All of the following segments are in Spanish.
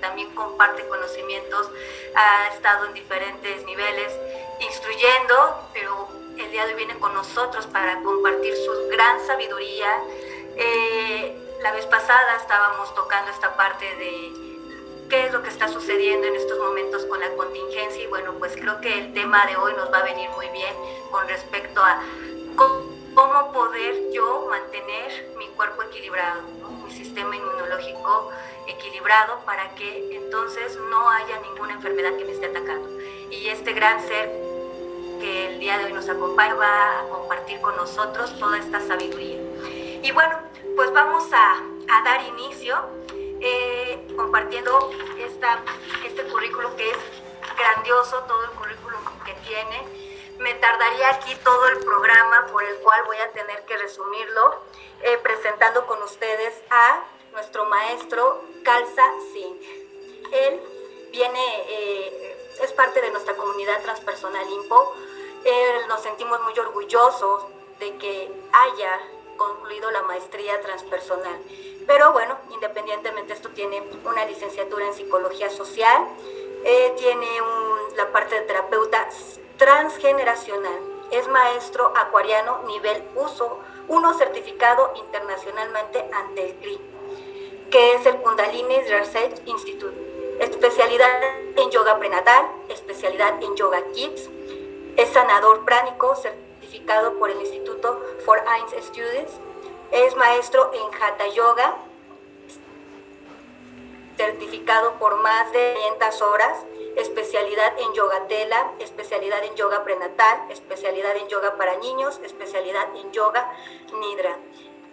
también comparte conocimientos, ha estado en diferentes niveles instruyendo, pero el día de hoy viene con nosotros para compartir su gran sabiduría. Eh, la vez pasada estábamos tocando esta parte de qué es lo que está sucediendo en estos momentos con la contingencia y bueno, pues creo que el tema de hoy nos va a venir muy bien con respecto a cómo poder yo mantener mi cuerpo equilibrado, mi sistema inmunológico equilibrado para que entonces no haya ninguna enfermedad que me esté atacando. Y este gran ser que el día de hoy nos acompaña va a compartir con nosotros toda esta sabiduría. Y bueno, pues vamos a, a dar inicio eh, compartiendo esta, este currículum que es grandioso, todo el currículum que tiene me tardaría aquí todo el programa por el cual voy a tener que resumirlo, eh, presentando con ustedes a nuestro maestro Kalsa Singh. Él viene, eh, es parte de nuestra comunidad transpersonal IMPO. nos sentimos muy orgullosos de que haya concluido la maestría transpersonal. Pero bueno, independientemente esto tiene una licenciatura en psicología social, eh, tiene la parte de terapeuta transgeneracional. Es maestro acuariano nivel uso, uno certificado internacionalmente ante el CRI, que es el Kundalini Research Institute. Especialidad en yoga prenatal, especialidad en yoga kids. Es sanador pránico certificado por el Instituto for Eins Studies. Es maestro en Hatha Yoga, certificado por más de 500 horas especialidad en yoga tela, especialidad en yoga prenatal, especialidad en yoga para niños, especialidad en yoga nidra.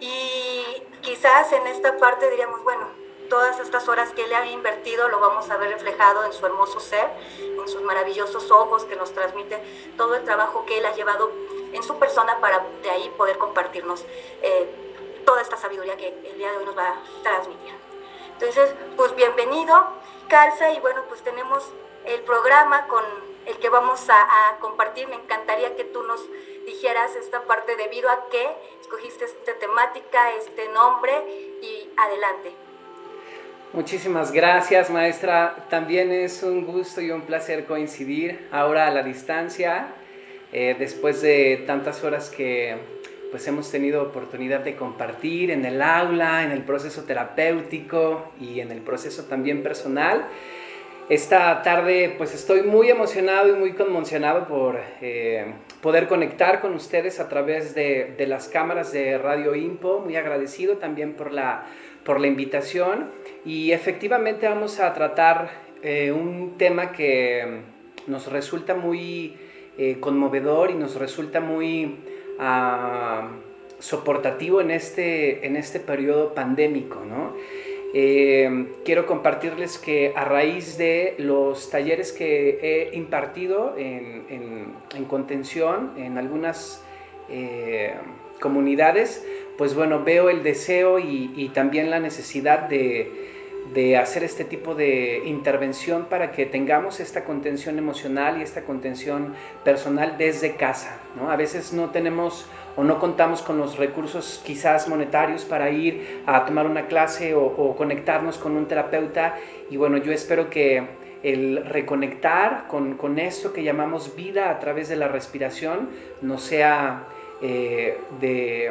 Y quizás en esta parte diríamos, bueno, todas estas horas que él ha invertido lo vamos a ver reflejado en su hermoso ser, en sus maravillosos ojos que nos transmite todo el trabajo que él ha llevado en su persona para de ahí poder compartirnos eh, toda esta sabiduría que el día de hoy nos va a transmitir. Entonces, pues bienvenido, Calza, y bueno, pues tenemos el programa con el que vamos a, compartir. Me encantaría que tú nos dijeras esta parte debido a que escogiste esta temática, este nombre y adelante. Muchísimas gracias, maestra. También es un gusto y un placer coincidir ahora a la distancia, eh, después de tantas horas que pues hemos tenido oportunidad de compartir en el aula, en el proceso terapéutico y en el proceso también personal. Esta tarde pues estoy muy emocionado y muy conmocionado por eh, poder conectar con ustedes a través de, las cámaras de Radio Impo, muy agradecido también por la, por la invitación y efectivamente vamos a tratar eh, un tema que nos resulta muy eh, conmovedor y nos resulta muy ah, soportativo en este, en este periodo pandémico, ¿no? Eh, quiero compartirles que a raíz de los talleres que he impartido en, contención en algunas eh, comunidades, pues bueno, veo el deseo y, también la necesidad de, hacer este tipo de intervención para que tengamos esta contención emocional y esta contención personal desde casa. A veces no tenemos o no contamos con los recursos quizás monetarios para ir a tomar una clase o, conectarnos con un terapeuta. Y bueno, yo espero que el reconectar con, con esto que llamamos vida a través de la respiración nos sea eh, de,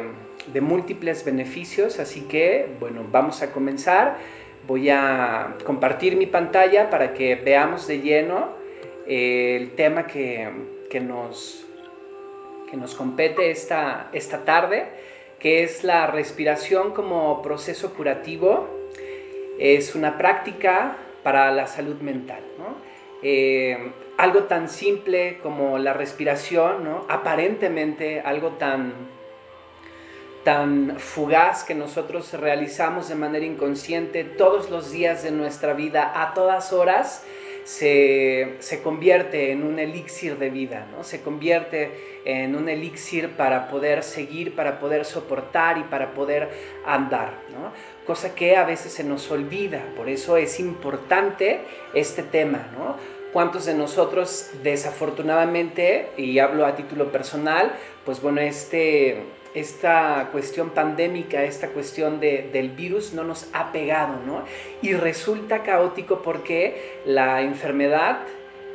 de múltiples beneficios. Así que, bueno, vamos a comenzar. Voy a compartir mi pantalla para que veamos de lleno el tema que, que nos que nos compete esta, esta tarde, que es la respiración como proceso curativo. Es una práctica para la salud mental. Eh, algo tan simple como la respiración, aparentemente algo tan, tan fugaz que nosotros realizamos de manera inconsciente todos los días de nuestra vida, a todas horas, se, se, convierte en un elixir de vida, ¿no? se convierte en un elixir para poder seguir, para poder soportar y para poder andar. ¿no? Cosa que a veces se nos olvida, por eso es importante este tema. ¿no? ¿Cuántos de nosotros desafortunadamente, y hablo a título personal, pues bueno, este, esta cuestión pandémica, esta cuestión del virus no nos ha pegado, ¿no? Y resulta caótico porque la enfermedad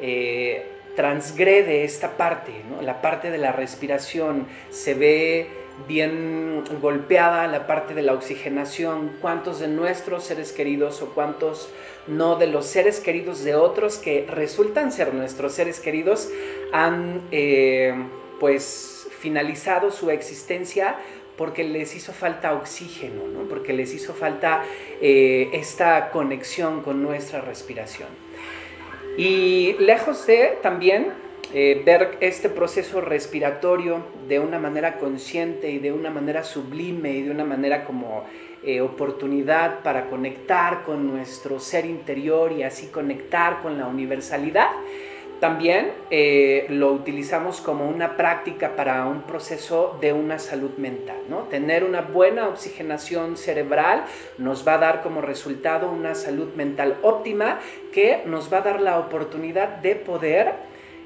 eh, transgrede esta parte, ¿no? La parte de la respiración se ve bien golpeada, la parte de la oxigenación, cuántos de nuestros seres queridos o cuántos no de los seres queridos de otros que resultan ser nuestros seres queridos han eh, pues finalizado su existencia porque les hizo falta oxígeno, porque les hizo falta eh, esta conexión con nuestra respiración. Y lejos de también eh, ver este proceso respiratorio de una manera consciente y de una manera sublime y de una manera como eh, oportunidad para conectar con nuestro ser interior y así conectar con la universalidad, también eh, lo utilizamos como una práctica para un proceso de una salud mental. ¿no? Tener una buena oxigenación cerebral nos va a dar como resultado una salud mental óptima que nos va a dar la oportunidad de poder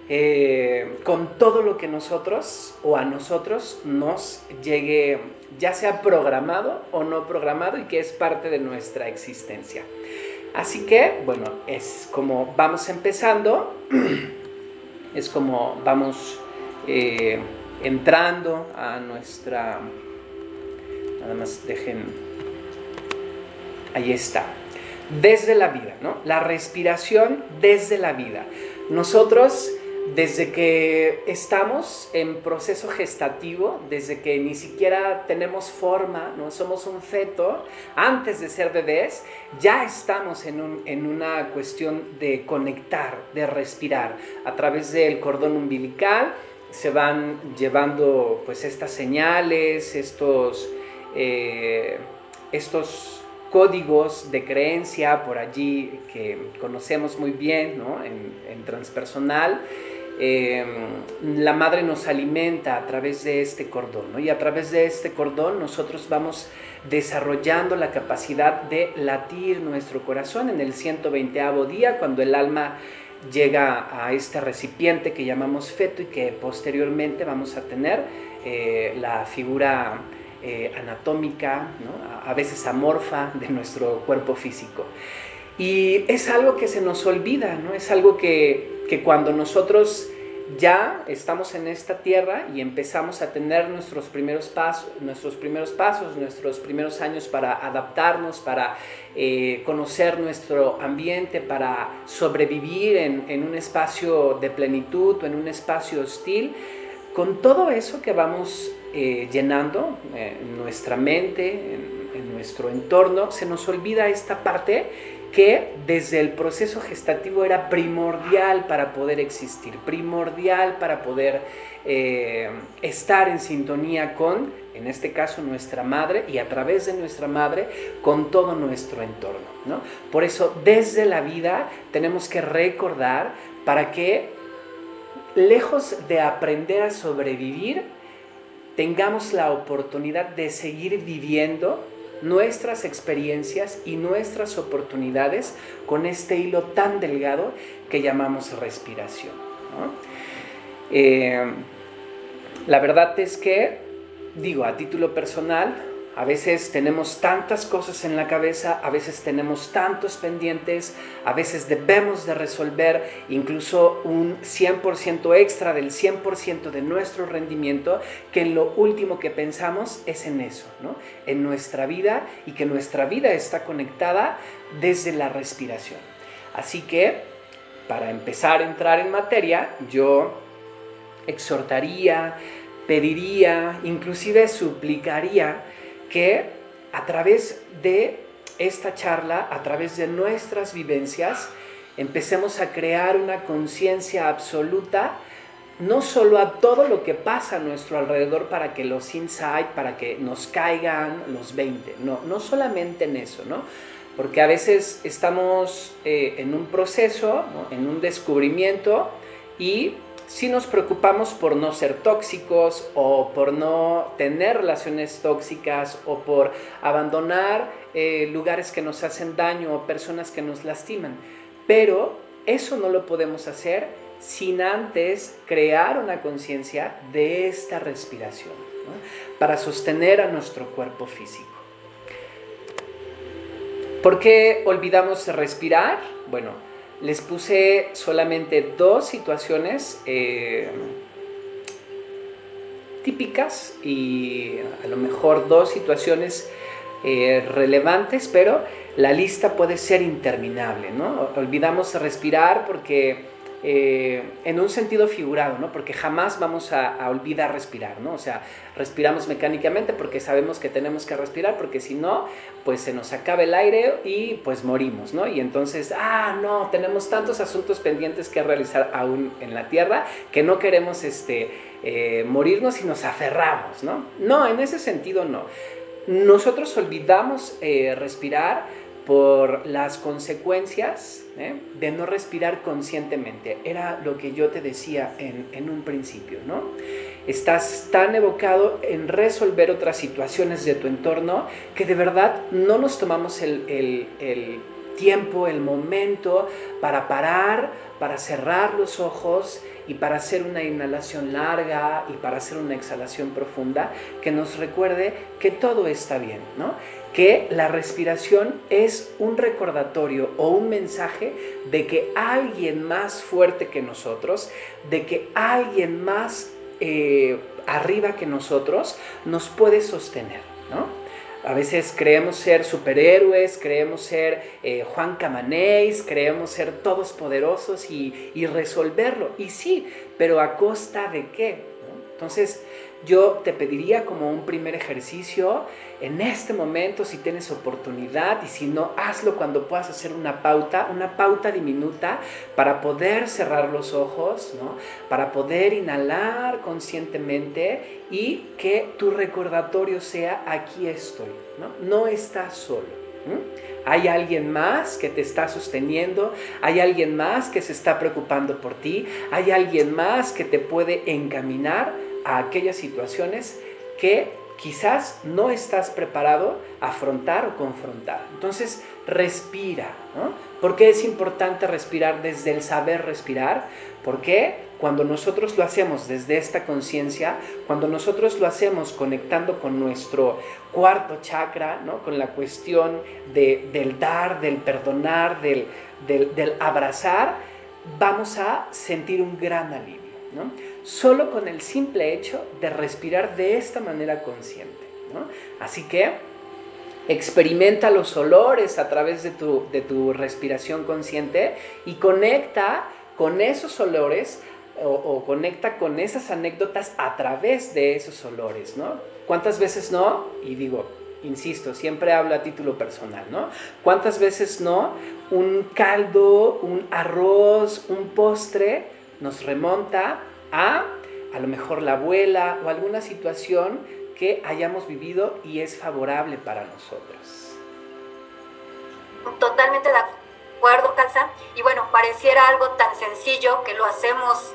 eh, con todo lo que nosotros o a nosotros nos llegue, ya sea programado o no programado y que es parte de nuestra existencia. Así que, bueno, es como vamos empezando, es como vamos eh, entrando a nuestra... Nada más dejen... Ahí está. Desde la vida, ¿no? La respiración desde la vida. Nosotros desde que estamos en proceso gestativo, desde que ni siquiera tenemos forma, no somos un feto, antes de ser bebés, ya estamos en, en una cuestión de conectar, de respirar. A través del cordón umbilical se van llevando pues estas señales, estos, eh, estos códigos de creencia por allí que conocemos muy bien ¿no? en, transpersonal. Em, la madre nos alimenta a través de este cordón, y a través de este cordón nosotros vamos desarrollando la capacidad de latir nuestro corazón en el 120 día, cuando el alma llega a este recipiente que llamamos feto y que posteriormente vamos a tener eh, la figura eh, anatómica, a veces amorfa de nuestro cuerpo físico. Y es algo que se nos olvida, ¿no? Es algo que, que cuando nosotros ya estamos en esta tierra y empezamos a tener nuestros primeros pasos, nuestros primeros pasos, nuestros primeros años para adaptarnos, para eh, conocer nuestro ambiente, para sobrevivir en, un espacio de plenitud o en un espacio hostil. Con todo eso que vamos eh, llenando eh, nuestra mente, en nuestro entorno, se nos olvida esta parte que desde el proceso gestativo era primordial para poder existir, primordial para poder eh, estar en sintonía con, en este caso, nuestra madre y a través de nuestra madre con todo nuestro entorno. Por eso, desde la vida tenemos que recordar para que, lejos de aprender a sobrevivir, tengamos la oportunidad de seguir viviendo nuestras experiencias y nuestras oportunidades con este hilo tan delgado que llamamos respiración. Eh, la verdad es que, digo, a título personal, a veces tenemos tantas cosas en la cabeza, a veces tenemos tantos pendientes, a veces debemos de resolver incluso un 100% extra del 100% de nuestro rendimiento, que en lo último que pensamos es en eso, ¿no? en nuestra vida y que nuestra vida está conectada desde la respiración. Así que, para empezar a entrar en materia, yo exhortaría, pediría, inclusive suplicaría, que a través de esta charla, a través de nuestras vivencias, empecemos a crear una conciencia absoluta no solo a todo lo que pasa a nuestro alrededor para que los insight, para que nos caigan los 20, no, no solamente en eso, ¿no? Porque a veces estamos eh, en un proceso, en un descubrimiento y si nos preocupamos por no ser tóxicos o por no tener relaciones tóxicas o por abandonar eh, lugares que nos hacen daño o personas que nos lastiman. Pero eso no lo podemos hacer sin antes crear una conciencia de esta respiración para sostener a nuestro cuerpo físico. ¿Por qué olvidamos respirar? Bueno, les puse solamente dos situaciones eh, típicas y a lo mejor dos situaciones eh, relevantes, pero la lista puede ser interminable, ¿no? Olvidamos respirar porque eh, en un sentido figurado, ¿no? Porque jamás vamos a, olvidar respirar, ¿no? O sea, respiramos mecánicamente porque sabemos que tenemos que respirar, porque si no, pues se nos acaba el aire y pues morimos, ¿no? Y entonces, ah, no, tenemos tantos asuntos pendientes que realizar aún en la Tierra que no queremos este, eh, morirnos y nos aferramos, ¿no? No, en ese sentido no. Nosotros olvidamos eh, respirar por las consecuencias ¿eh? de no respirar conscientemente. Era lo que yo te decía en, un principio, ¿no? Estás tan evocado en resolver otras situaciones de tu entorno que de verdad no nos tomamos el, el tiempo, el momento para parar, para cerrar los ojos y para hacer una inhalación larga y para hacer una exhalación profunda que nos recuerde que todo está bien, ¿no? que la respiración es un recordatorio o un mensaje de que alguien más fuerte que nosotros, de que alguien más eh, arriba que nosotros nos puede sostener, ¿no? A veces creemos ser superhéroes, creemos ser eh, Juan Camanés, creemos ser todos poderosos y, resolverlo. Y sí, pero ¿a costa de qué? Entonces, yo te pediría como un primer ejercicio en este momento si tienes oportunidad y si no, hazlo cuando puedas hacer una pauta, una pauta diminuta para poder cerrar los ojos, ¿no? para poder inhalar conscientemente y que tu recordatorio sea aquí estoy, no, no estás solo. Hay alguien más que te está sosteniendo, hay alguien más que se está preocupando por ti, hay alguien más que te puede encaminar a aquellas situaciones que quizás no estás preparado a afrontar o confrontar. Entonces, respira. ¿no? ¿Por qué es importante respirar desde el saber respirar? Porque cuando nosotros lo hacemos desde esta conciencia, cuando nosotros lo hacemos conectando con nuestro cuarto chakra, ¿no? con la cuestión del dar, del perdonar, del, del abrazar, vamos a sentir un gran alivio. ¿no? Solo con el simple hecho de respirar de esta manera consciente. Así que experimenta los olores a través de tu, de tu respiración consciente y conecta con esos olores o, conecta con esas anécdotas a través de esos olores, ¿no? ¿Cuántas veces no? Y digo, insisto, siempre hablo a título personal, ¿no? ¿Cuántas veces no? Un caldo, un arroz, un postre nos remonta a a lo mejor la abuela o alguna situación que hayamos vivido y es favorable para nosotros. Totalmente de acuerdo, Calza. Y bueno, pareciera algo tan sencillo que lo hacemos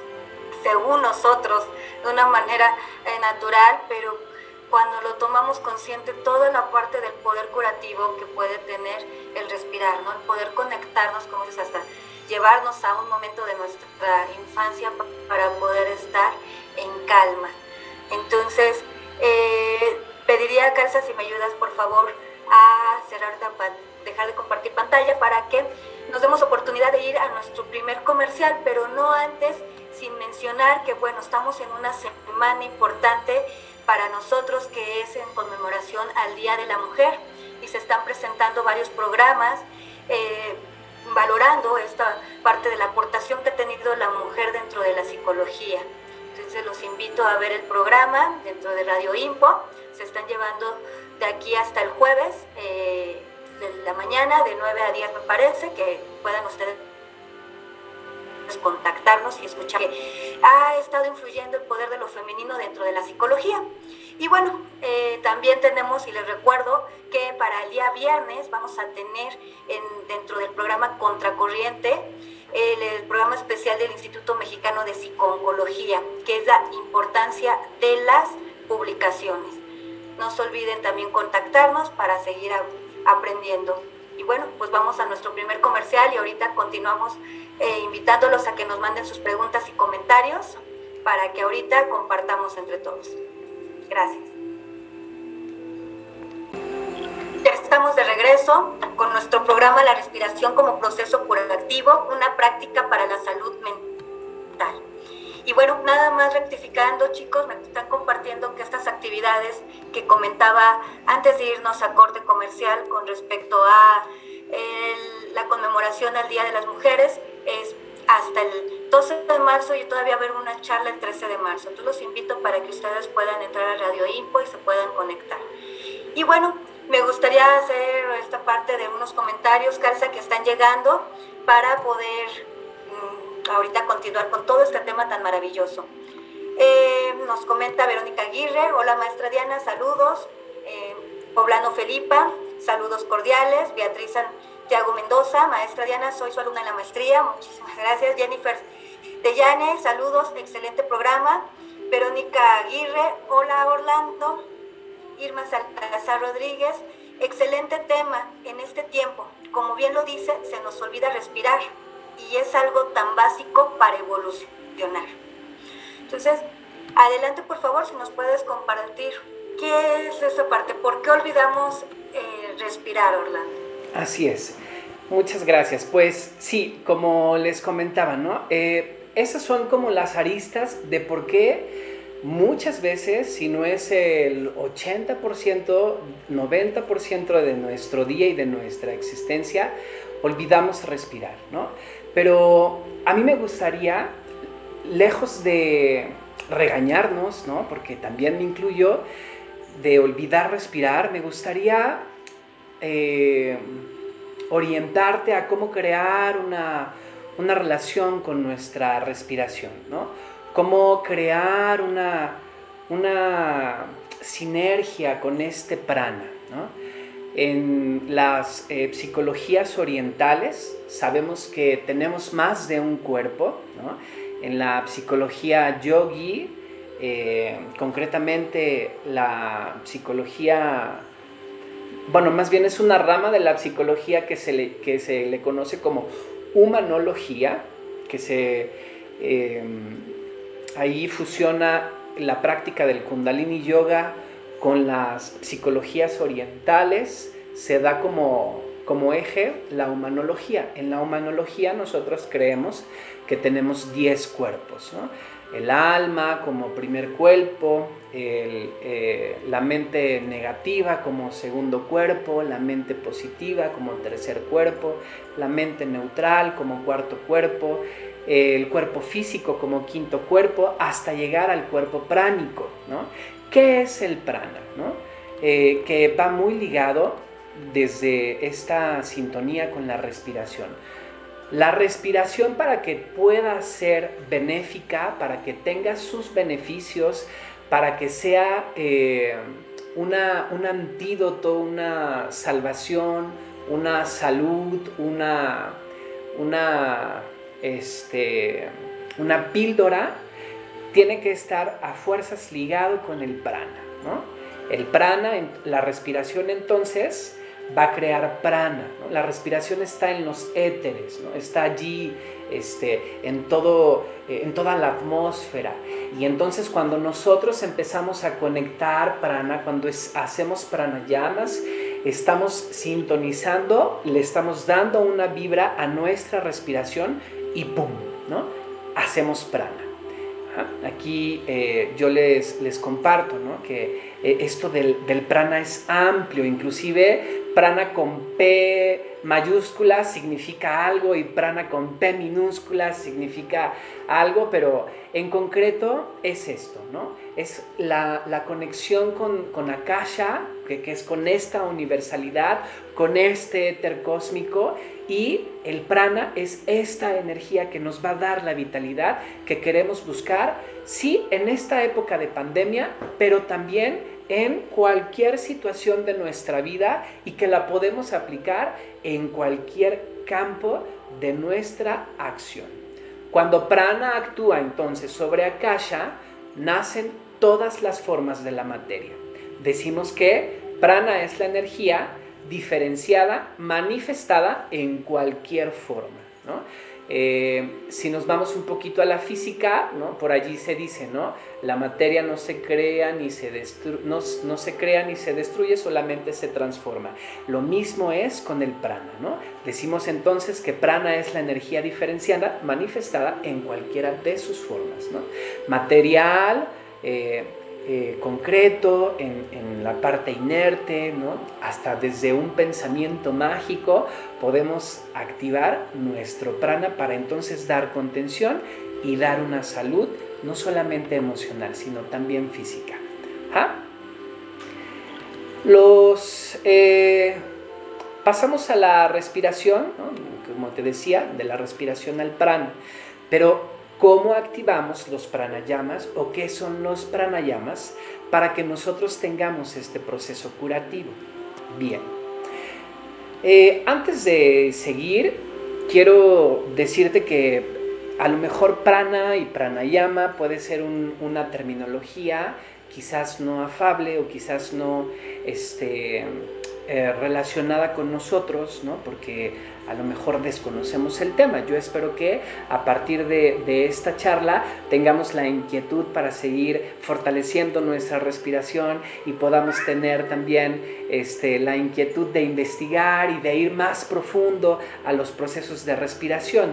según nosotros, de una manera eh, natural, pero cuando lo tomamos consciente, toda la parte del poder curativo que puede tener el respirar, ¿no? el poder conectarnos, como dices, hasta llevarnos a un momento de nuestra infancia para poder estar en calma. Entonces, eh, pediría a Calza si me ayudas por favor a cerrar, dejar de compartir pantalla para que nos demos oportunidad de ir a nuestro primer comercial, pero no antes sin mencionar que bueno, estamos en una semana importante para nosotros que es en conmemoración al Día de la Mujer y se están presentando varios programas. Eh, valorando esta parte de la aportación que ha tenido la mujer dentro de la psicología. Entonces los invito a ver el programa dentro de Radio Impo. Se están llevando de aquí hasta el jueves eh, de la mañana, de 9 a 10 me parece, que puedan ustedes contactarnos y escuchar que ha estado influyendo el poder de lo femenino dentro de la psicología. Y bueno, eh, también tenemos, y les recuerdo, que para el día viernes vamos a tener en, dentro del programa Contracorriente el, programa especial del Instituto Mexicano de Psicología, que es la importancia de las publicaciones. No se olviden también contactarnos para seguir aprendiendo. Y bueno, pues vamos a nuestro primer comercial y ahorita continuamos eh, invitándolos a que nos manden sus preguntas y comentarios para que ahorita compartamos entre todos. Gracias. Estamos de regreso con nuestro programa La respiración como proceso curativo, una práctica para la salud mental. Y bueno, nada más rectificando, chicos, me están compartiendo que estas actividades que comentaba antes de irnos a corte comercial con respecto a la conmemoración al Día de las Mujeres es hasta el 12 de marzo y todavía haber una charla el 13 de marzo. Entonces los invito para que ustedes puedan entrar a Radio Info y se puedan conectar. Y bueno, me gustaría hacer esta parte de unos comentarios, Calza, que están llegando para poder ahorita continuar con todo este tema tan maravilloso. Eh, nos comenta Verónica Aguirre, hola maestra Diana, saludos. Eh, Poblano Felipa, saludos cordiales. Beatriz Santiago Mendoza, maestra Diana, soy su alumna en la maestría, muchísimas gracias. Jennifer Deyane, saludos, excelente programa. Verónica Aguirre, hola Orlando. Irma Salazar Rodríguez, excelente tema en este tiempo. Como bien lo dice, se nos olvida respirar y es algo tan básico para evolucionar. Entonces, adelante por favor si nos puedes compartir qué es esa parte, por qué olvidamos eh, respirar, Orlando. Así es. Muchas gracias. Pues sí, como les comentaba, ¿no? Eh, esas son como las aristas de por qué muchas veces, si no es el 80%, 90% de nuestro día y de nuestra existencia, olvidamos respirar, ¿no? Pero a mí me gustaría, lejos de regañarnos, ¿no? Porque también me incluyo, de olvidar respirar, me gustaría eh, orientarte a cómo crear una, relación con nuestra respiración, ¿no? Cómo crear una, una sinergia con este prana, ¿no? En las eh, psicologías orientales sabemos que tenemos más de un cuerpo. En la psicología yogi, eh, concretamente la psicología, bueno, más bien es una rama de la psicología que se le, que se le conoce como humanología, que se, eh, ahí fusiona la práctica del kundalini yoga con las psicologías orientales se da como, como eje la humanología. En la humanología nosotros creemos que tenemos 10 cuerpos. El alma como primer cuerpo, eh, la mente negativa como segundo cuerpo, la mente positiva como tercer cuerpo, la mente neutral como cuarto cuerpo, el cuerpo físico como quinto cuerpo, hasta llegar al cuerpo pránico. ¿no? ¿Qué es el prana? Eh, que va muy ligado desde esta sintonía con la respiración. La respiración para que pueda ser benéfica, para que tenga sus beneficios, para que sea eh, una, un antídoto, una salvación, una salud, una, una, este, una píldora, tiene que estar a fuerzas ligado con el prana. El prana, la respiración entonces va a crear prana. La respiración está en los éteres, ¿no? está allí este, en, todo, eh, en toda la atmósfera. Y entonces cuando nosotros empezamos a conectar prana, cuando hacemos pranayamas, estamos sintonizando, le estamos dando una vibra a nuestra respiración y ¡pum! ¿no? Hacemos prana. Aquí eh, yo les, les comparto que eh, esto del, prana es amplio, inclusive prana con P, mayúscula significa algo y prana con P minúscula significa algo, pero en concreto es esto, ¿no? Es la, conexión con, Akasha, que, que, es con esta universalidad, con este éter cósmico, y el prana es esta energía que nos va a dar la vitalidad que queremos buscar, sí, en esta época de pandemia, pero también en cualquier situación de nuestra vida y que la podemos aplicar en cualquier campo de nuestra acción. Cuando prana actúa entonces sobre Akasha, nacen todas las formas de la materia. Decimos que prana es la energía diferenciada, manifestada en cualquier forma. Eh, si nos vamos un poquito a la física, por allí se dice, ¿no? la materia no se crea ni se no, no, se crea ni se destruye, solamente se transforma. Lo mismo es con el prana. ¿no? Decimos entonces que prana es la energía diferenciada manifestada en cualquiera de sus formas. ¿no? Material, eh, eh, concreto, en, la parte inerte, hasta desde un pensamiento mágico podemos activar nuestro prana para entonces dar contención y dar una salud no solamente emocional, sino también física. ¿Ah? Los, eh, pasamos a la respiración, como te decía, de la respiración al prana, pero cómo activamos los pranayamas o qué son los pranayamas para que nosotros tengamos este proceso curativo. Bien, eh, antes de seguir, quiero decirte que a lo mejor prana y pranayama puede ser una terminología quizás no afable o quizás no este, eh, relacionada con nosotros, ¿no? porque a lo mejor desconocemos el tema. Yo espero que a partir de, esta charla tengamos la inquietud para seguir fortaleciendo nuestra respiración y podamos tener también este, la inquietud de investigar y de ir más profundo a los procesos de respiración.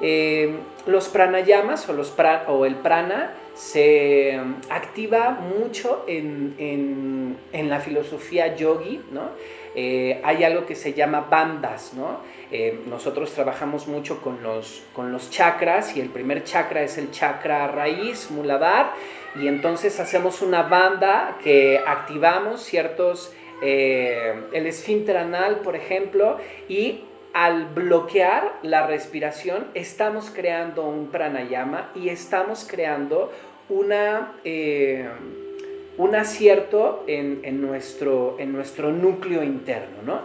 Eh, los pranayamas o, el prana se activa mucho en, la filosofía yogi, ¿no? Eh, hay algo que se llama bandas, ¿no? Eh, nosotros trabajamos mucho con los, con los chakras y el primer chakra es el chakra raíz, muladar, y entonces hacemos una banda que activamos ciertos, eh, el esfínter anal, por ejemplo, y al bloquear la respiración estamos creando un pranayama y estamos creando una, un acierto en, nuestro, en nuestro núcleo interno. ¿no?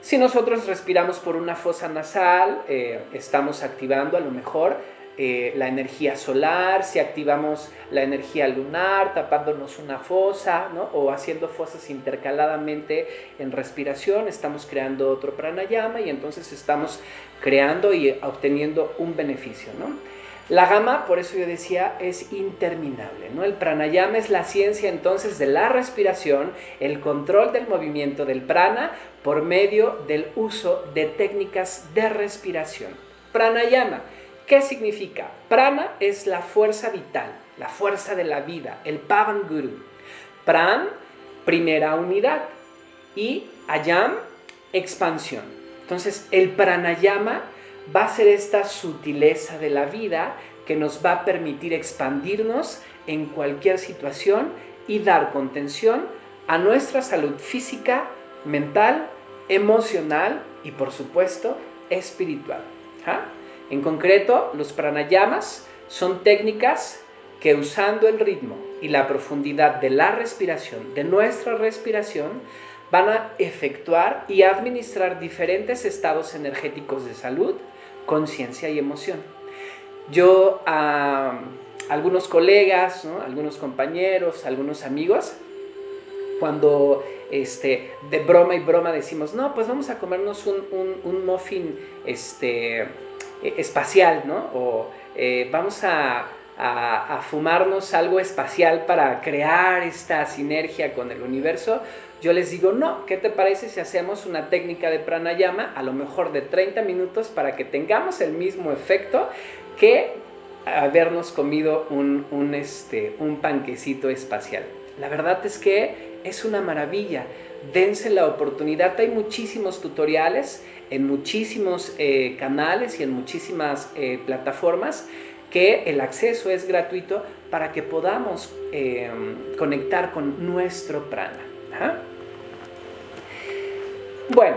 Si nosotros respiramos por una fosa nasal, eh, estamos activando a lo mejor eh, la energía solar, si activamos la energía lunar, tapándonos una fosa, ¿no? o haciendo fosas intercaladamente en respiración, estamos creando otro pranayama y entonces estamos creando y obteniendo un beneficio. ¿no? La gama, por eso yo decía, es interminable. ¿no? El pranayama es la ciencia entonces de la respiración, el control del movimiento del prana por medio del uso de técnicas de respiración. Pranayama, ¿qué significa? Prana es la fuerza vital, la fuerza de la vida, el Pavan Guru. Pran, primera unidad, y Ayam, expansión. Entonces, el pranayama va a ser esta sutileza de la vida que nos va a permitir expandirnos en cualquier situación y dar contención a nuestra salud física, mental, emocional y por supuesto espiritual. En concreto, los pranayamas son técnicas que usando el ritmo y la profundidad de la respiración, de nuestra respiración, van a efectuar y administrar diferentes estados energéticos de salud, conciencia y emoción. Yo a algunos colegas, algunos compañeros, algunos amigos, cuando este, de broma y broma decimos, no, pues vamos a comernos un, muffin este, e, espacial, ¿no? O eh, vamos a, a, fumarnos algo espacial para crear esta sinergia con el universo, yo les digo, no, ¿qué te parece si hacemos una técnica de pranayama a lo mejor de 30 minutos para que tengamos el mismo efecto que habernos comido un, un, este, un panquecito espacial? La verdad es que es una maravilla. Dense la oportunidad. Hay muchísimos tutoriales en muchísimos eh, canales y en muchísimas eh, plataformas que el acceso es gratuito para que podamos em, conectar con nuestro prana. Bueno,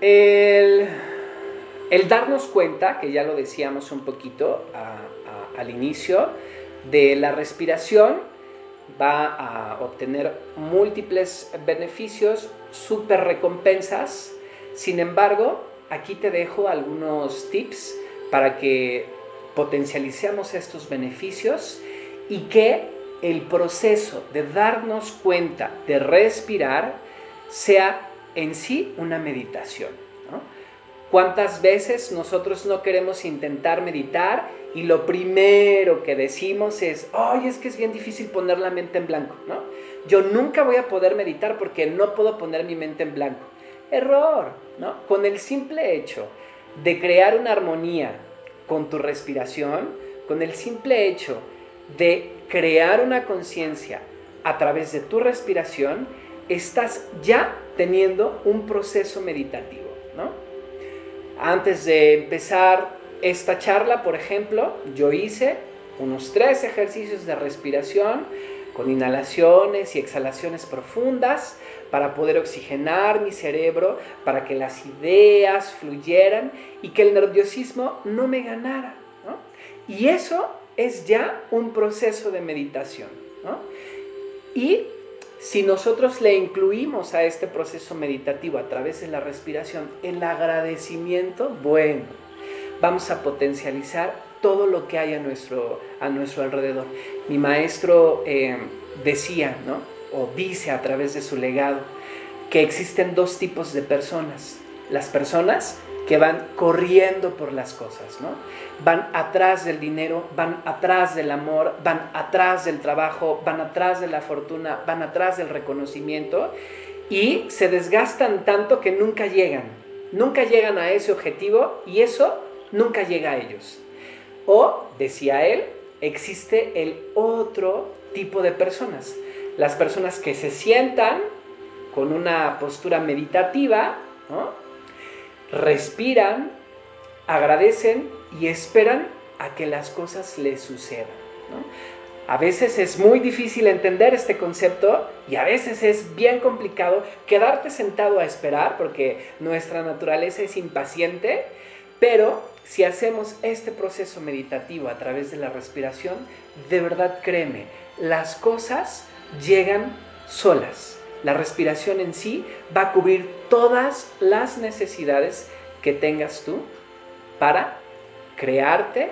el, darnos cuenta, que ya lo decíamos un poquito al inicio, de la respiración va a obtener múltiples beneficios, super recompensas. Sin embargo, aquí te dejo algunos tips para que potencialicemos estos beneficios y que el proceso de darnos cuenta de respirar sea en sí una meditación. ¿Cuántas veces nosotros no queremos intentar meditar y lo primero que decimos es, ay, es que es bien difícil poner la mente en blanco. Yo nunca voy a poder meditar porque no puedo poner mi mente en blanco. Error. Con el simple hecho de crear una armonía con tu respiración, con el simple hecho de crear una conciencia a través de tu respiración, estás ya teniendo un proceso meditativo, ¿no? Antes de empezar esta charla, por ejemplo, yo hice unos tres ejercicios de respiración con inhalaciones y exhalaciones profundas para poder oxigenar mi cerebro, para que las ideas fluyeran y que el nerviosismo no me ganara. Y eso es ya un proceso de meditación. Y si nosotros le incluimos a este proceso meditativo a través de la respiración el agradecimiento, bueno, vamos a potencializar todo lo que hay a nuestro, a nuestro alrededor. Mi maestro eh, decía, ¿no? o dice a través de su legado, que existen dos tipos de personas. Las personas que van corriendo por las cosas, ¿no? Van atrás del dinero, van atrás del amor, van atrás del trabajo, van atrás de la fortuna, van atrás del reconocimiento y se desgastan tanto que nunca llegan, nunca llegan a ese objetivo y eso nunca llega a ellos. O, decía él, existe el otro tipo de personas, las personas que se sientan con una postura meditativa, respiran, agradecen y esperan a que las cosas les sucedan. A veces es muy difícil entender este concepto y a veces es bien complicado quedarte sentado a esperar porque nuestra naturaleza es impaciente, pero si hacemos este proceso meditativo a través de la respiración, de verdad créeme, las cosas llegan solas. La respiración en sí va a cubrir todas las necesidades que tengas tú para crearte,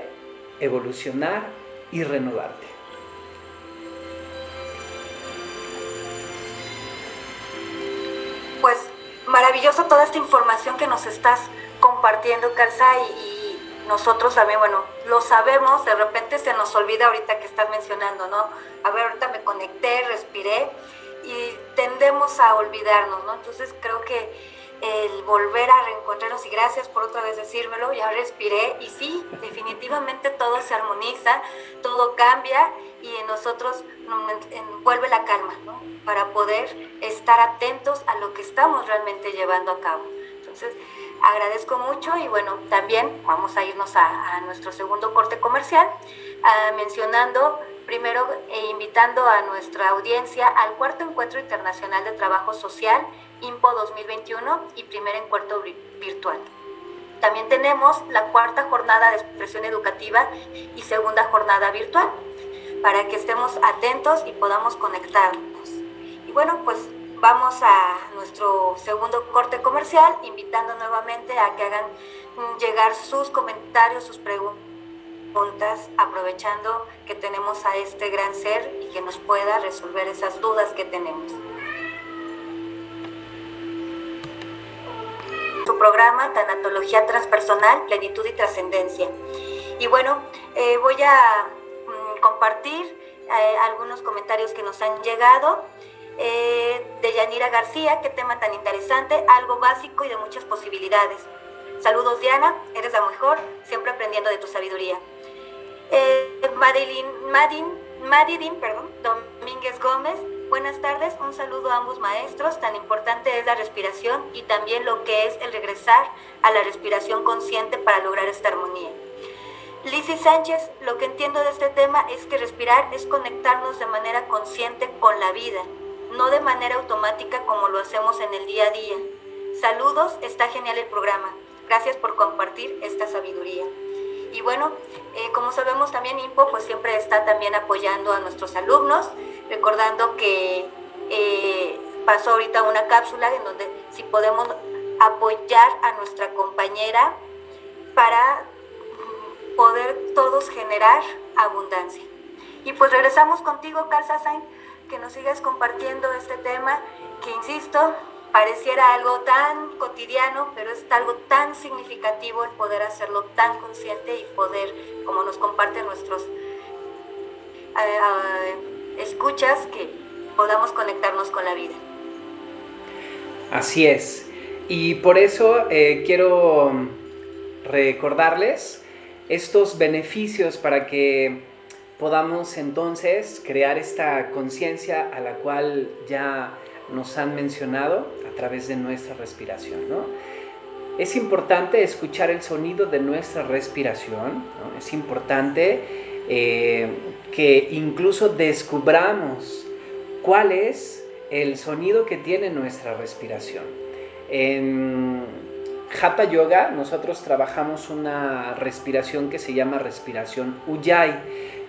evolucionar y renovarte. Pues maravilloso toda esta información que nos estás compartiendo, Calza, y, nosotros también, bueno, lo sabemos, de repente se nos olvida ahorita que estás mencionando, ¿no? A ver, ahorita me conecté, respiré y tendemos a olvidarnos, ¿no? Entonces creo que el volver a reencontrarnos y gracias por otra vez decírmelo, ya respiré y sí, definitivamente todo se armoniza, todo cambia y en nosotros vuelve la calma, ¿no? Para poder estar atentos a lo que estamos realmente llevando a cabo. Entonces, agradezco mucho y bueno, también vamos a irnos a, nuestro segundo corte comercial, ah, mencionando primero e invitando a nuestra audiencia al cuarto encuentro internacional de trabajo social, IMPO 2021 y primer encuentro virtual. También tenemos la cuarta jornada de expresión educativa y segunda jornada virtual, para que estemos atentos y podamos conectarnos. Y bueno, pues vamos a nuestro segundo corte comercial, invitando nuevamente a que hagan llegar sus comentarios, sus preguntas, aprovechando que tenemos a este gran ser y que nos pueda resolver esas dudas que tenemos. Su programa Tanatología Transpersonal, Plenitud y Trascendencia. Y bueno, eh, voy a mm, compartir eh, algunos comentarios que nos han llegado. Eh, de Yanira García, qué tema tan interesante, algo básico y de muchas posibilidades. Saludos Diana, eres la mejor, siempre aprendiendo de tu sabiduría. Eh, Madeline, Madin, Madidin, perdón, Domínguez Gómez, Buenas tardes, un saludo a ambos maestros. Tan importante es la respiración y también lo que es el regresar a la respiración consciente para lograr esta armonía. Lizzie Sánchez, lo que entiendo de este tema es que respirar es conectarnos de manera consciente con la vida, no de manera automática como lo hacemos en el día a día. Saludos, está genial el programa. Gracias por compartir esta sabiduría. Y bueno, eh, como sabemos también IMPO pues siempre está también apoyando a nuestros alumnos, recordando que eh, pasó ahorita una cápsula en donde si podemos apoyar a nuestra compañera para poder todos generar abundancia. Y pues regresamos contigo, Carl Sassain, que nos sigas compartiendo este tema que, insisto, pareciera algo tan cotidiano, pero es algo tan significativo el poder hacerlo tan consciente y poder, como nos comparten nuestros eh, eh, escuchas, que podamos conectarnos con la vida. Así es. Y por eso eh, quiero recordarles estos beneficios para que podamos entonces crear esta conciencia a la cual ya nos han mencionado a través de nuestra respiración. Es importante escuchar el sonido de nuestra respiración, es importante eh, que incluso descubramos cuál es el sonido que tiene nuestra respiración. En, Hatha Yoga nosotros trabajamos una respiración que se llama respiración Ujjayi,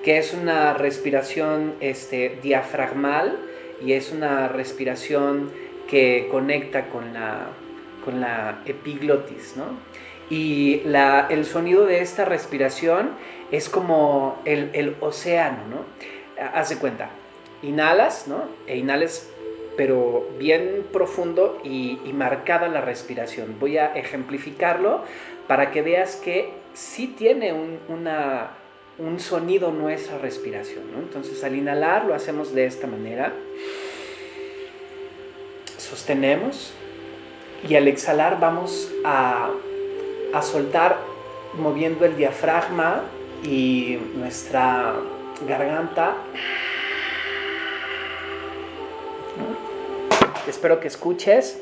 que es una respiración este, diafragmal y es una respiración que conecta con la, con la epiglotis, ¿no? Y la, el sonido de esta respiración es como el, el océano, ¿no? Haz de cuenta, inhalas, ¿no? E inhalas pero bien profundo y, marcada la respiración. Voy a ejemplificarlo para que veas que sí tiene un, un sonido nuestra respiración. Entonces al inhalar lo hacemos de esta manera. Sostenemos y al exhalar vamos a, a soltar moviendo el diafragma y nuestra garganta Espero que escuches.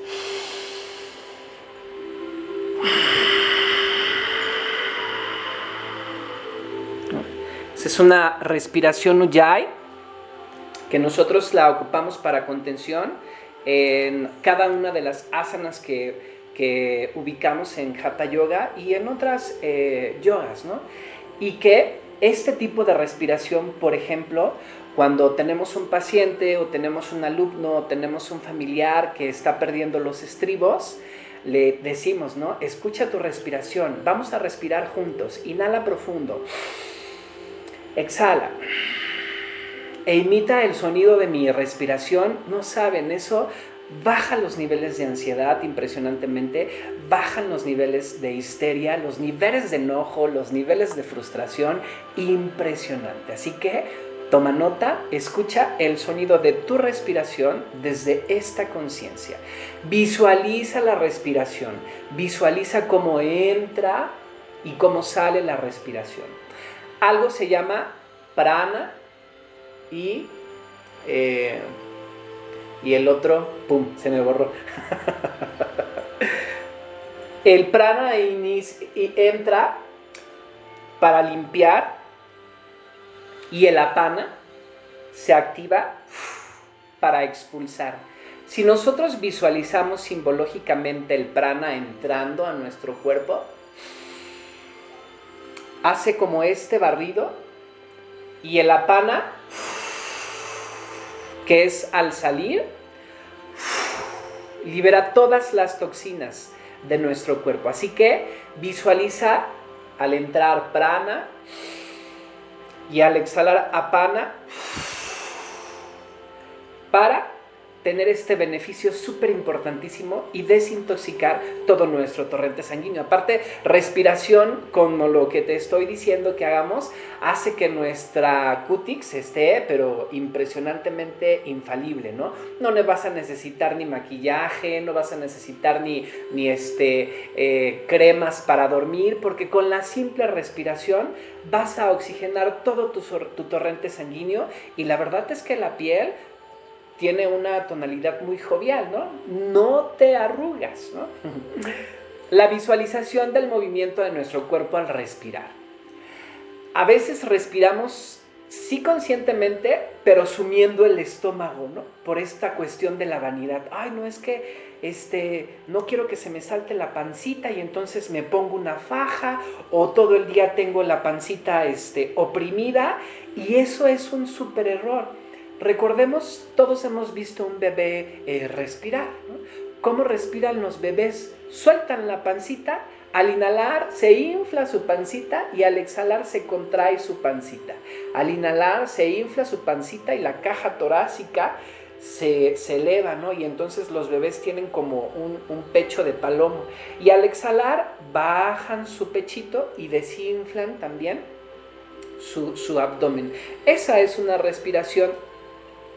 Es una respiración Ujjayi que nosotros la ocupamos para contención en cada una de las asanas que, ubicamos en Hatha Yoga y en otras eh, yogas, ¿no? Y que este tipo de respiración, por ejemplo, cuando tenemos un paciente o tenemos un alumno o tenemos un familiar que está perdiendo los estribos, le decimos, ¿no? Escucha tu respiración, vamos a respirar juntos, inhala profundo, exhala e imita el sonido de mi respiración, no saben, eso baja los niveles de ansiedad impresionantemente, bajan los niveles de histeria, los niveles de enojo, los niveles de frustración, impresionante. Así que Toma nota, escucha el sonido de tu respiración desde esta conciencia. Visualiza la respiración, visualiza cómo entra y cómo sale la respiración. Algo se llama prana y, eh, y el otro, ¡pum!, se me borró. el prana entra para limpiar y el apana se activa para expulsar. Si nosotros visualizamos simbológicamente el prana entrando a nuestro cuerpo, hace como este barrido y el apana, que es al salir, libera todas las toxinas de nuestro cuerpo. Así que visualiza al entrar prana, y al exhalar apana para tener este beneficio súper importantísimo y desintoxicar todo nuestro torrente sanguíneo. Aparte, respiración, como lo que te estoy diciendo que hagamos, hace que nuestra cutix esté, pero impresionantemente infalible, ¿no? No vas a necesitar ni maquillaje, no vas a necesitar ni, ni este, eh, cremas para dormir, porque con la simple respiración vas a oxigenar todo tu torrente sanguíneo y la verdad es que la piel tiene una tonalidad muy jovial, ¿no? No te arrugas, ¿no? La visualización del movimiento de nuestro cuerpo al respirar. A veces respiramos sí conscientemente, pero sumiendo el estómago, ¿no? Por esta cuestión de la vanidad. Ay, no es que este, no quiero que se me salte la pancita y entonces me pongo una faja o todo el día tengo la pancita este, oprimida y eso es un súper error. Recordemos, todos hemos visto un bebé eh, respirar. ¿Cómo respiran los bebés? Sueltan la pancita, al inhalar se infla su pancita y al exhalar se contrae su pancita. Al inhalar se infla su pancita y la caja torácica se, eleva, ¿no? Y entonces los bebés tienen como un, pecho de palomo. Y al exhalar bajan su pechito y desinflan también su, su abdomen. Esa es una respiración,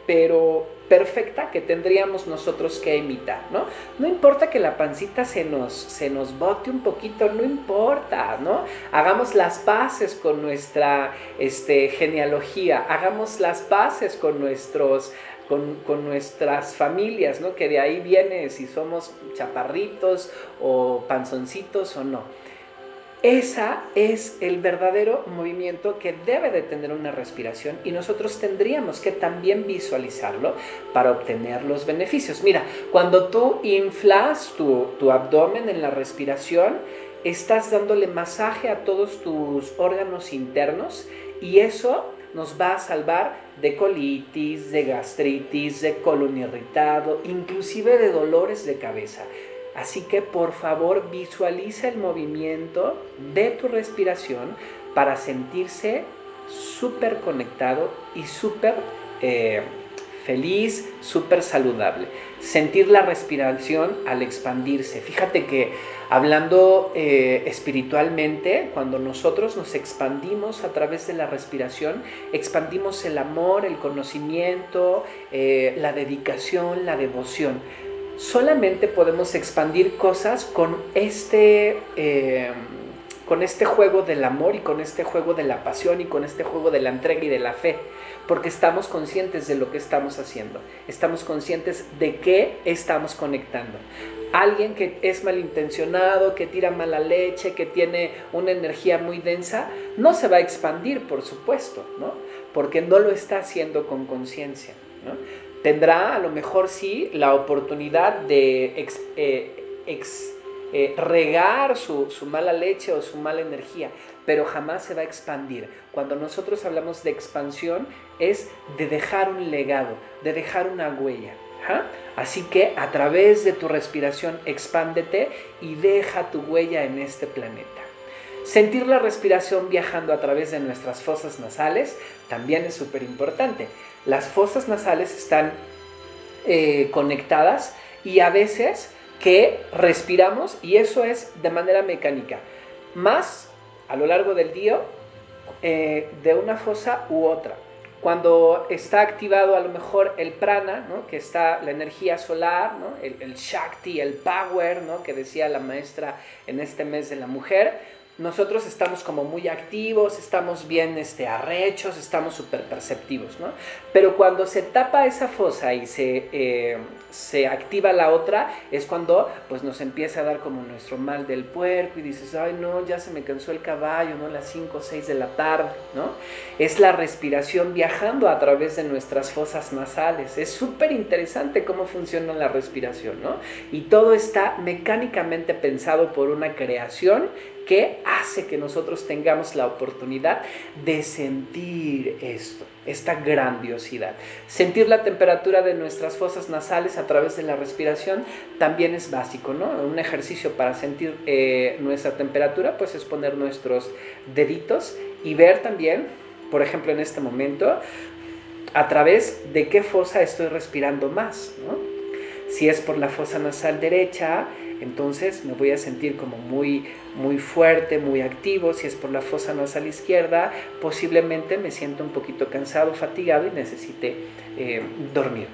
pero perfecta que tendríamos nosotros que imitar, ¿no? No importa que la pancita se nos, se nos bote un poquito, no importa, ¿no? Hagamos las paces con nuestra este, genealogía, hagamos las paces con nuestros con, con, nuestras familias, ¿no? Que de ahí viene si somos chaparritos o panzoncitos o no. Esa es el verdadero movimiento que debe de tener una respiración y nosotros tendríamos que también visualizarlo para obtener los beneficios. Mira, cuando tú inflas tu, tu abdomen en la respiración, estás dándole masaje a todos tus órganos internos y eso nos va a salvar de colitis, de gastritis, de colon irritado, inclusive de dolores de cabeza. Así que por favor visualiza el movimiento de tu respiración para sentirse súper conectado y súper eh, feliz, súper saludable. Sentir la respiración al expandirse. Fíjate que hablando eh, espiritualmente, cuando nosotros nos expandimos a través de la respiración, expandimos el amor, el conocimiento, eh, la dedicación, la devoción solamente podemos expandir cosas con este, eh, con este juego del amor y con este juego de la pasión y con este juego de la entrega y de la fe, porque estamos conscientes de lo que estamos haciendo, estamos conscientes de qué estamos conectando. Alguien que es malintencionado, que tira mala leche, que tiene una energía muy densa, no se va a expandir, por supuesto, ¿no? Porque no lo está haciendo con conciencia. ¿no? Tendrá a lo mejor sí la oportunidad de eh, eh, regar su, su, mala leche o su mala energía, pero jamás se va a expandir. Cuando nosotros hablamos de expansión es de dejar un legado, de dejar una huella. Así que a través de tu respiración expándete y deja tu huella en este planeta. Sentir la respiración viajando a través de nuestras fosas nasales también es súper importante. Las fosas nasales están eh, conectadas y a veces que respiramos y eso es de manera mecánica. Más a lo largo del día eh, de una fosa u otra. Cuando está activado a lo mejor el prana, que está la energía solar, el, el, shakti, el power, ¿no? que decía la maestra en este mes de la mujer, nosotros estamos como muy activos, estamos bien este, arrechos, estamos súper perceptivos, ¿no? Pero cuando se tapa esa fosa y se, eh, se activa la otra, es cuando pues nos empieza a dar como nuestro mal del puerco y dices, ay no, ya se me cansó el caballo, ¿no? Las 5 o 6 de la tarde, ¿no? Es la respiración viajando a través de nuestras fosas nasales. Es súper interesante cómo funciona la respiración, ¿no? Y todo está mecánicamente pensado por una creación que hace que nosotros tengamos la oportunidad de sentir esto, esta grandiosidad. Sentir la temperatura de nuestras fosas nasales a través de la respiración también es básico, ¿no? Un ejercicio para sentir eh, nuestra temperatura, pues es poner nuestros deditos y ver también, por ejemplo, en este momento, a través de qué fosa estoy respirando más, ¿no? Si es por la fosa nasal derecha, entonces me voy a sentir como muy, muy fuerte, muy activo. Si es por la fosa nasal izquierda, posiblemente me siento un poquito cansado, fatigado y necesite eh, dormir.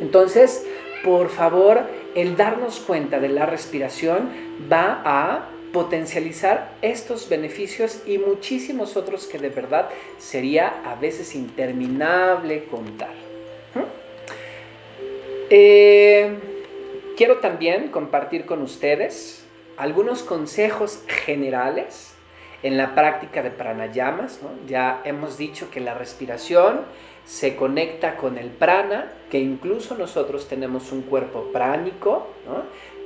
Entonces, por favor, el darnos cuenta de la respiración va a potencializar estos beneficios y muchísimos otros que de verdad sería a veces interminable contar. Eh, quiero también compartir con ustedes algunos consejos generales en la práctica de pranayamas. Ya hemos dicho que la respiración se conecta con el prana, que incluso nosotros tenemos un cuerpo pránico,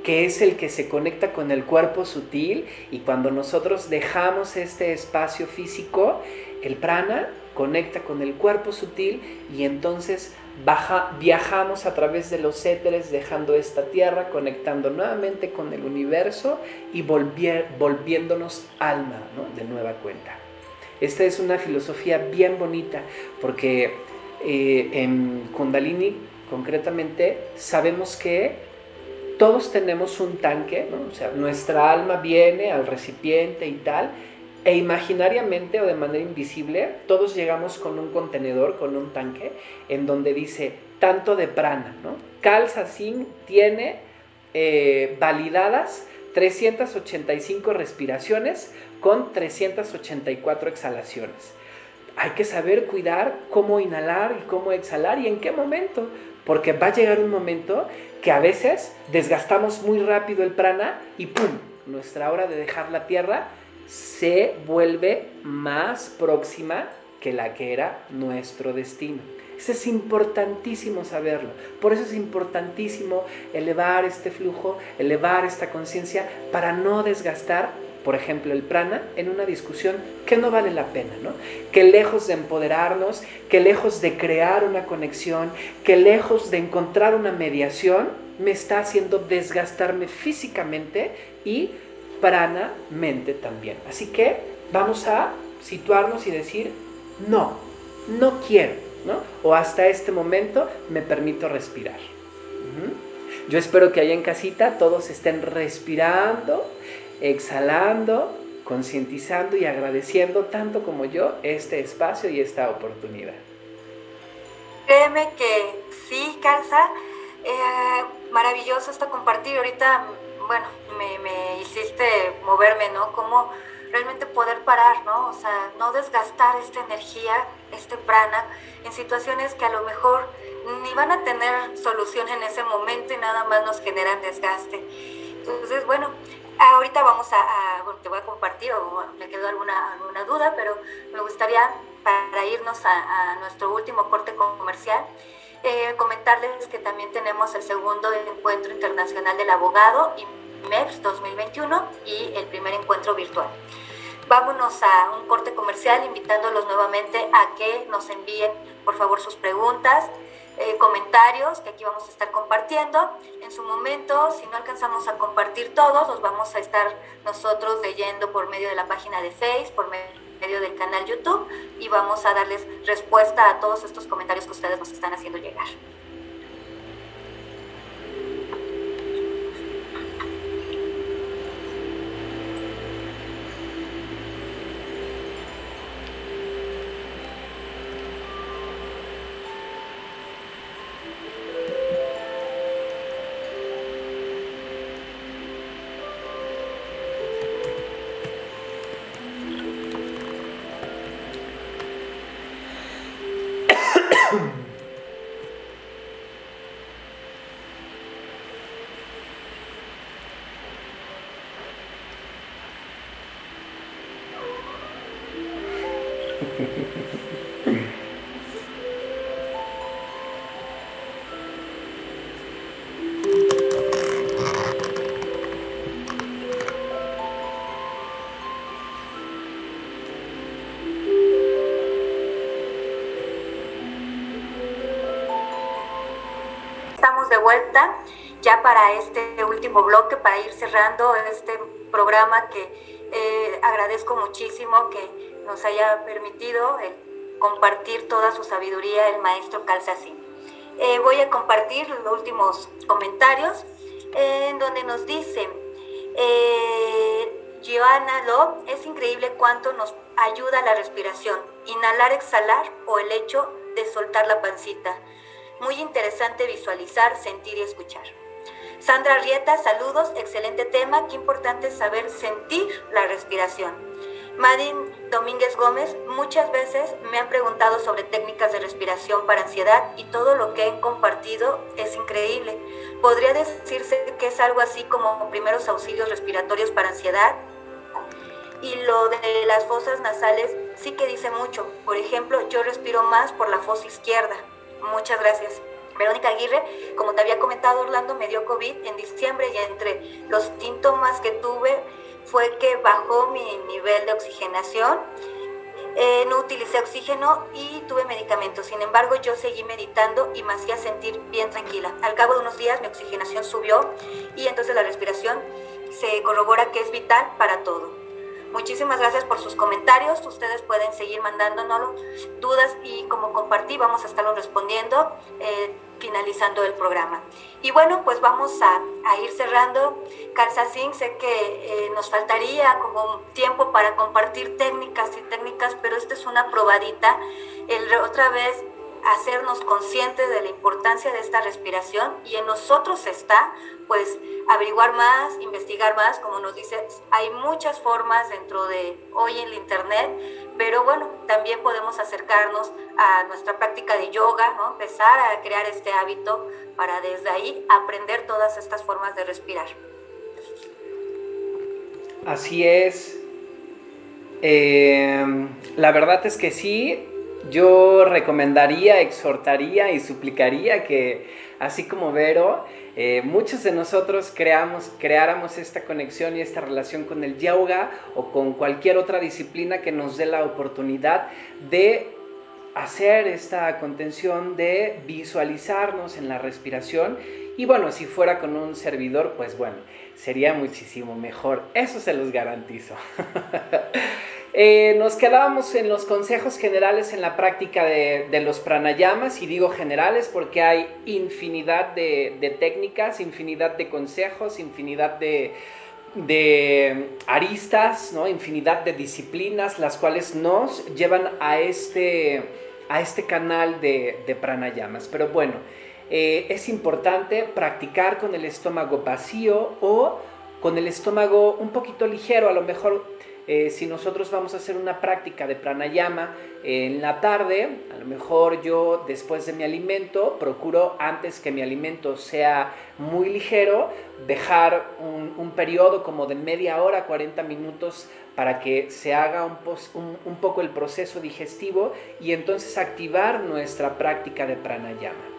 que es el que se conecta con el cuerpo sutil y cuando nosotros dejamos este espacio físico, el prana conecta con el cuerpo sutil y entonces viajamos a través de los éteres dejando esta tierra, conectando nuevamente con el universo y volviéndonos alma de nueva cuenta. Esta es una filosofía bien bonita porque eh, en Kundalini concretamente sabemos que todos tenemos un tanque, o sea, nuestra alma viene al recipiente y tal, e imaginariamente o de manera invisible, todos llegamos con un contenedor, con un tanque, en donde dice tanto de prana, ¿no? Calza Sin tiene eh, validadas 385 respiraciones con 384 exhalaciones. Hay que saber cuidar cómo inhalar y cómo exhalar y en qué momento, porque va a llegar un momento que a veces desgastamos muy rápido el prana y ¡pum! Nuestra hora de dejar la tierra se vuelve más próxima que la que era nuestro destino. Eso es importantísimo saberlo. Por eso es importantísimo elevar este flujo, elevar esta conciencia para no desgastar por ejemplo, el prana, en una discusión que no vale la pena, ¿no? Que lejos de empoderarnos, que lejos de crear una conexión, que lejos de encontrar una mediación, me está haciendo desgastarme físicamente y prana-mente también. Así que vamos a situarnos y decir, no, no quiero, ¿no? O hasta este momento me permito respirar. Yo espero que allá en casita todos estén respirando exhalando, concientizando y agradeciendo tanto como yo este espacio y esta oportunidad. Créeme que sí, Calza, eh, maravilloso esto compartir. Ahorita, bueno, me, me, hiciste moverme, ¿no? Cómo realmente poder parar, ¿no? O sea, no desgastar esta energía, este prana, en situaciones que a lo mejor ni van a tener solución en ese momento y nada más nos generan desgaste. Entonces, bueno, Ahorita vamos a, bueno, te voy a compartir o me quedó alguna, alguna duda, pero me gustaría para irnos a, nuestro último corte comercial, eh, comentarles que también tenemos el segundo encuentro internacional del abogado, MEPS 2021, y el primer encuentro virtual. Vámonos a un corte comercial invitándolos nuevamente a que nos envíen por favor sus preguntas, eh, comentarios que aquí vamos a estar compartiendo. En su momento, si no alcanzamos a compartir todos, los vamos a estar nosotros leyendo por medio de la página de Facebook, por medio del canal YouTube y vamos a darles respuesta a todos estos comentarios que ustedes nos están haciendo llegar. Vuelta ya para este último bloque, para ir cerrando este programa que eh, agradezco muchísimo que nos haya permitido compartir toda su sabiduría el maestro Calzasín. Eh, voy a compartir los últimos comentarios en donde nos dice, eh, Joana Lo, es increíble cuánto nos ayuda la respiración, inhalar, exhalar o el hecho de soltar la pancita. Muy interesante visualizar, sentir y escuchar. Sandra Rieta, saludos, excelente tema, qué importante saber sentir la respiración. Madin Domínguez Gómez, muchas veces me han preguntado sobre técnicas de respiración para ansiedad y todo lo que han compartido es increíble. ¿Podría decirse que es algo así como primeros auxilios respiratorios para ansiedad? Y lo de las fosas nasales sí que dice mucho. Por ejemplo, yo respiro más por la fosa izquierda. Muchas gracias. Verónica Aguirre, como te había comentado Orlando, me dio COVID en diciembre y entre los síntomas que tuve fue que bajó mi nivel de oxigenación, eh, no utilicé oxígeno y tuve medicamentos. Sin embargo, yo seguí meditando y me hacía sentir bien tranquila. Al cabo de unos días mi oxigenación subió y entonces la respiración se corrobora que es vital para todo. Muchísimas gracias por sus comentarios. Ustedes pueden seguir mandándonos dudas y como compartí vamos a estarlo respondiendo eh, finalizando el programa. Y bueno, pues vamos a, ir cerrando. Singh, sé que eh, nos faltaría como tiempo para compartir técnicas y técnicas, pero esta es una probadita. El, otra vez hacernos conscientes de la importancia de esta respiración y en nosotros está pues averiguar más, investigar más, como nos dices, hay muchas formas dentro de hoy en el internet, pero bueno, también podemos acercarnos a nuestra práctica de yoga, ¿no? empezar a crear este hábito para desde ahí aprender todas estas formas de respirar. Así es. Eh, la verdad es que sí, yo recomendaría, exhortaría y suplicaría que, así como Vero, eh, muchos de nosotros creamos, creáramos esta conexión y esta relación con el yoga o con cualquier otra disciplina que nos dé la oportunidad de hacer esta contención, de visualizarnos en la respiración. Y bueno, si fuera con un servidor, pues bueno, sería muchísimo mejor. Eso se los garantizo. Eh, nos quedábamos en los consejos generales en la práctica de, los pranayamas, y digo generales porque hay infinidad de, técnicas, infinidad de consejos, infinidad de, aristas, ¿no? infinidad de disciplinas, las cuales nos llevan a este, a este canal de, pranayamas. Pero bueno, eh, es importante practicar con el estómago vacío o con el estómago un poquito ligero, a lo mejor eh, si nosotros vamos a hacer una práctica de pranayama en la tarde, a lo mejor yo después de mi alimento procuro antes que mi alimento sea muy ligero, dejar un, periodo como de media hora, 40 minutos para que se haga un, poco el proceso digestivo y entonces activar nuestra práctica de pranayama.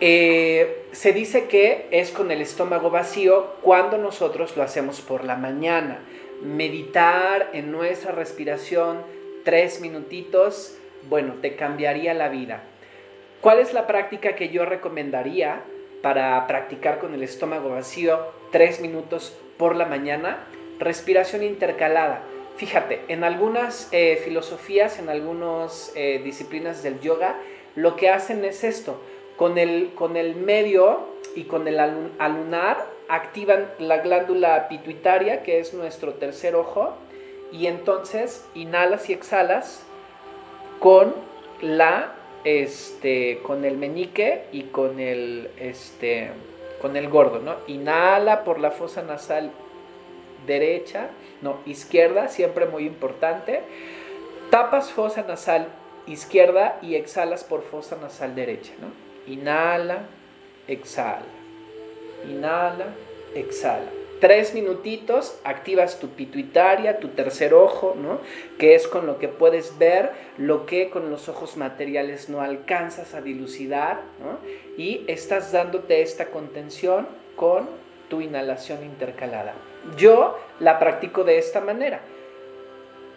Eh, se dice que es con el estómago vacío cuando nosotros lo hacemos por la mañana meditar en nuestra respiración tres minutitos, bueno, te cambiaría la vida. ¿Cuál es la práctica que yo recomendaría para practicar con el estómago vacío tres minutos por la mañana? Respiración intercalada. Fíjate, en algunas eh, filosofías, en algunas eh, disciplinas del yoga, lo que hacen es esto. Con el, con el medio y con el alunar activan la glándula pituitaria, que es nuestro tercer ojo, y entonces inhalas y exhalas con la este con el meñique y con el este con el gordo, ¿no? Inhala por la fosa nasal derecha, no, izquierda, siempre muy importante. Tapas fosa nasal izquierda y exhalas por fosa nasal derecha, ¿no? Inhala, exhala inhala, exhala. Tres minutitos, activas tu pituitaria, tu tercer ojo, ¿no? Que es con lo que puedes ver lo que con los ojos materiales no alcanzas a dilucidar, ¿no? Y estás dándote esta contención con tu inhalación intercalada. Yo la practico de esta manera.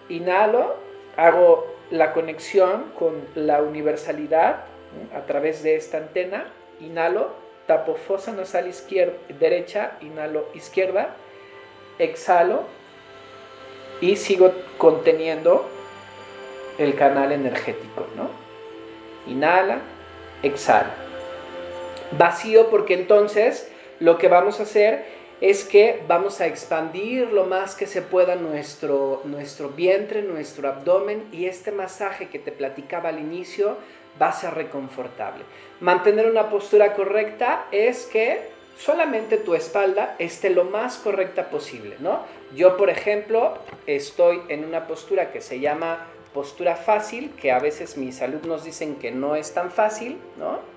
Inhalo, hago la conexión con la universalidad a través de esta antena, inhalo, tapo fosa nasal izquierda, derecha, inhalo izquierda, exhalo y sigo conteniendo el canal energético, ¿no? Inhala, exhala. Vacío porque entonces lo que vamos a hacer es que vamos a expandir lo más que se pueda nuestro, nuestro vientre, nuestro abdomen y este masaje que te platicaba al inicio va a ser reconfortable. Mantener una postura correcta es que solamente tu espalda esté lo más correcta posible, ¿no? Yo, por ejemplo, estoy en una postura que se llama postura fácil, que a veces mis alumnos dicen que no es tan fácil, ¿no?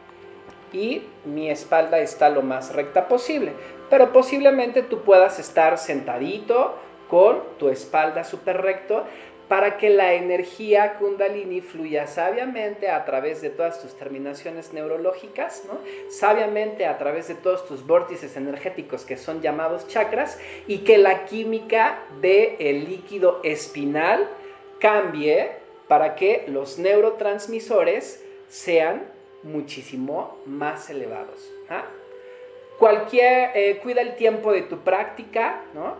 Y mi espalda está lo más recta posible. Pero posiblemente tú puedas estar sentadito con tu espalda súper recto para que la energía kundalini fluya sabiamente a través de todas tus terminaciones neurológicas, ¿no? sabiamente a través de todos tus vórtices energéticos que son llamados chakras y que la química del el líquido espinal cambie para que los neurotransmisores sean muchísimo más elevados. ¿ah? Cualquier, eh, cuida el tiempo de tu práctica, ¿no?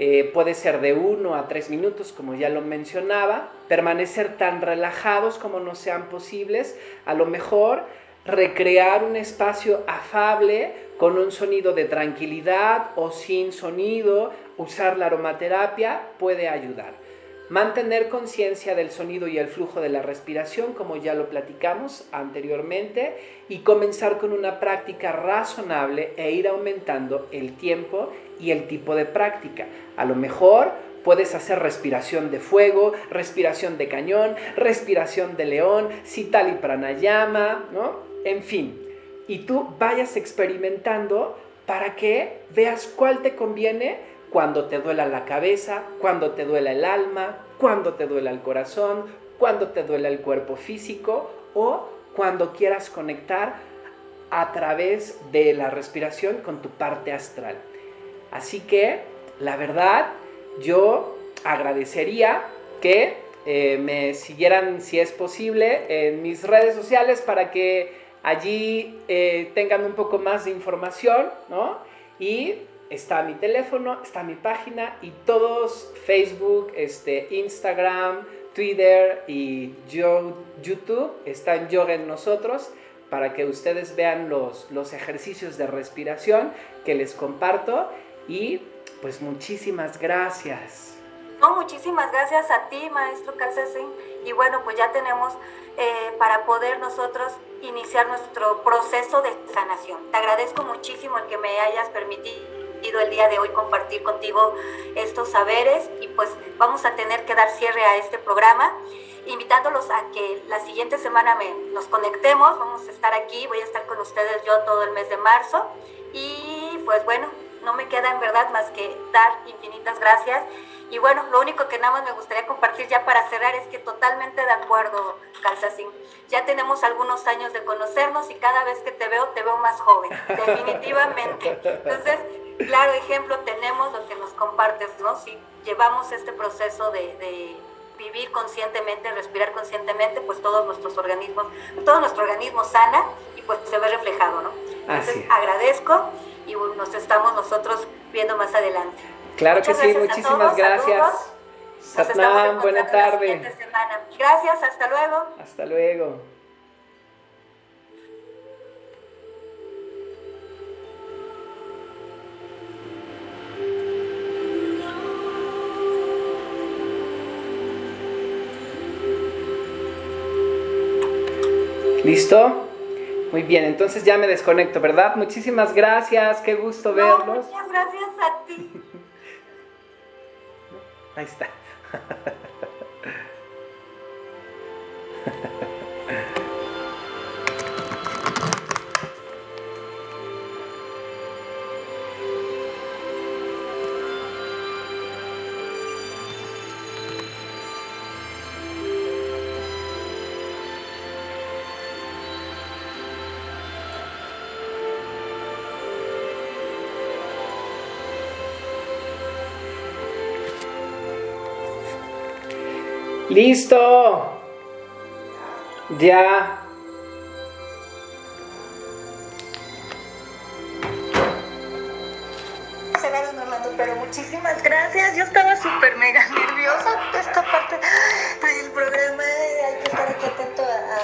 Eh, puede ser de 1 a 3 minutos, como ya lo mencionaba, permanecer tan relajados como no sean posibles, a lo mejor recrear un espacio afable con un sonido de tranquilidad o sin sonido, usar la aromaterapia puede ayudar. Mantener conciencia del sonido y el flujo de la respiración, como ya lo platicamos anteriormente, y comenzar con una práctica razonable e ir aumentando el tiempo y el tipo de práctica. A lo mejor puedes hacer respiración de fuego, respiración de cañón, respiración de león, cital y pranayama, ¿no? En fin, y tú vayas experimentando para que veas cuál te conviene cuando te duela la cabeza, cuando te duela el alma, cuando te duela el corazón, cuando te duela el cuerpo físico o cuando quieras conectar a través de la respiración con tu parte astral. Así que, la verdad, yo agradecería que eh, me siguieran, si es posible, en mis redes sociales para que allí eh, tengan un poco más de información, ¿no? Y está mi teléfono, está mi página y todos Facebook, este, Instagram, Twitter y YouTube están Yoga en nosotros para que ustedes vean los, los ejercicios de respiración que les comparto y pues muchísimas gracias. No, muchísimas gracias a ti, maestro Calcesín. Y bueno, pues ya tenemos eh, para poder nosotros iniciar nuestro proceso de sanación. Te agradezco muchísimo el que me hayas permitido el día de hoy compartir contigo estos saberes y pues vamos a tener que dar cierre a este programa invitándolos a que la siguiente semana me, nos conectemos, vamos a estar aquí, voy a estar con ustedes yo todo el mes de marzo y pues bueno, no me queda en verdad más que dar infinitas gracias y bueno, lo único que nada más me gustaría compartir ya para cerrar es que totalmente de acuerdo, Calzacín. Ya tenemos algunos años de conocernos y cada vez que te veo, te veo más joven, definitivamente. Entonces, claro ejemplo tenemos lo que nos compartes, ¿no? Si llevamos este proceso de, vivir conscientemente, respirar conscientemente, pues todos nuestros organismos, todo nuestro organismo sana y pues se ve reflejado, ¿no? Entonces agradezco y nos estamos nosotros viendo más adelante. Claro que sí, muchísimas gracias. Satnam, buena tarde. Gracias, hasta luego. Hasta luego. ¿Listo? Muy bien, entonces ya me desconecto, ¿verdad? Muchísimas gracias, qué gusto verlos. Muchas gracias a ti. Ahí está. Listo. Ya. pero muchísimas gracias. Yo estaba súper mega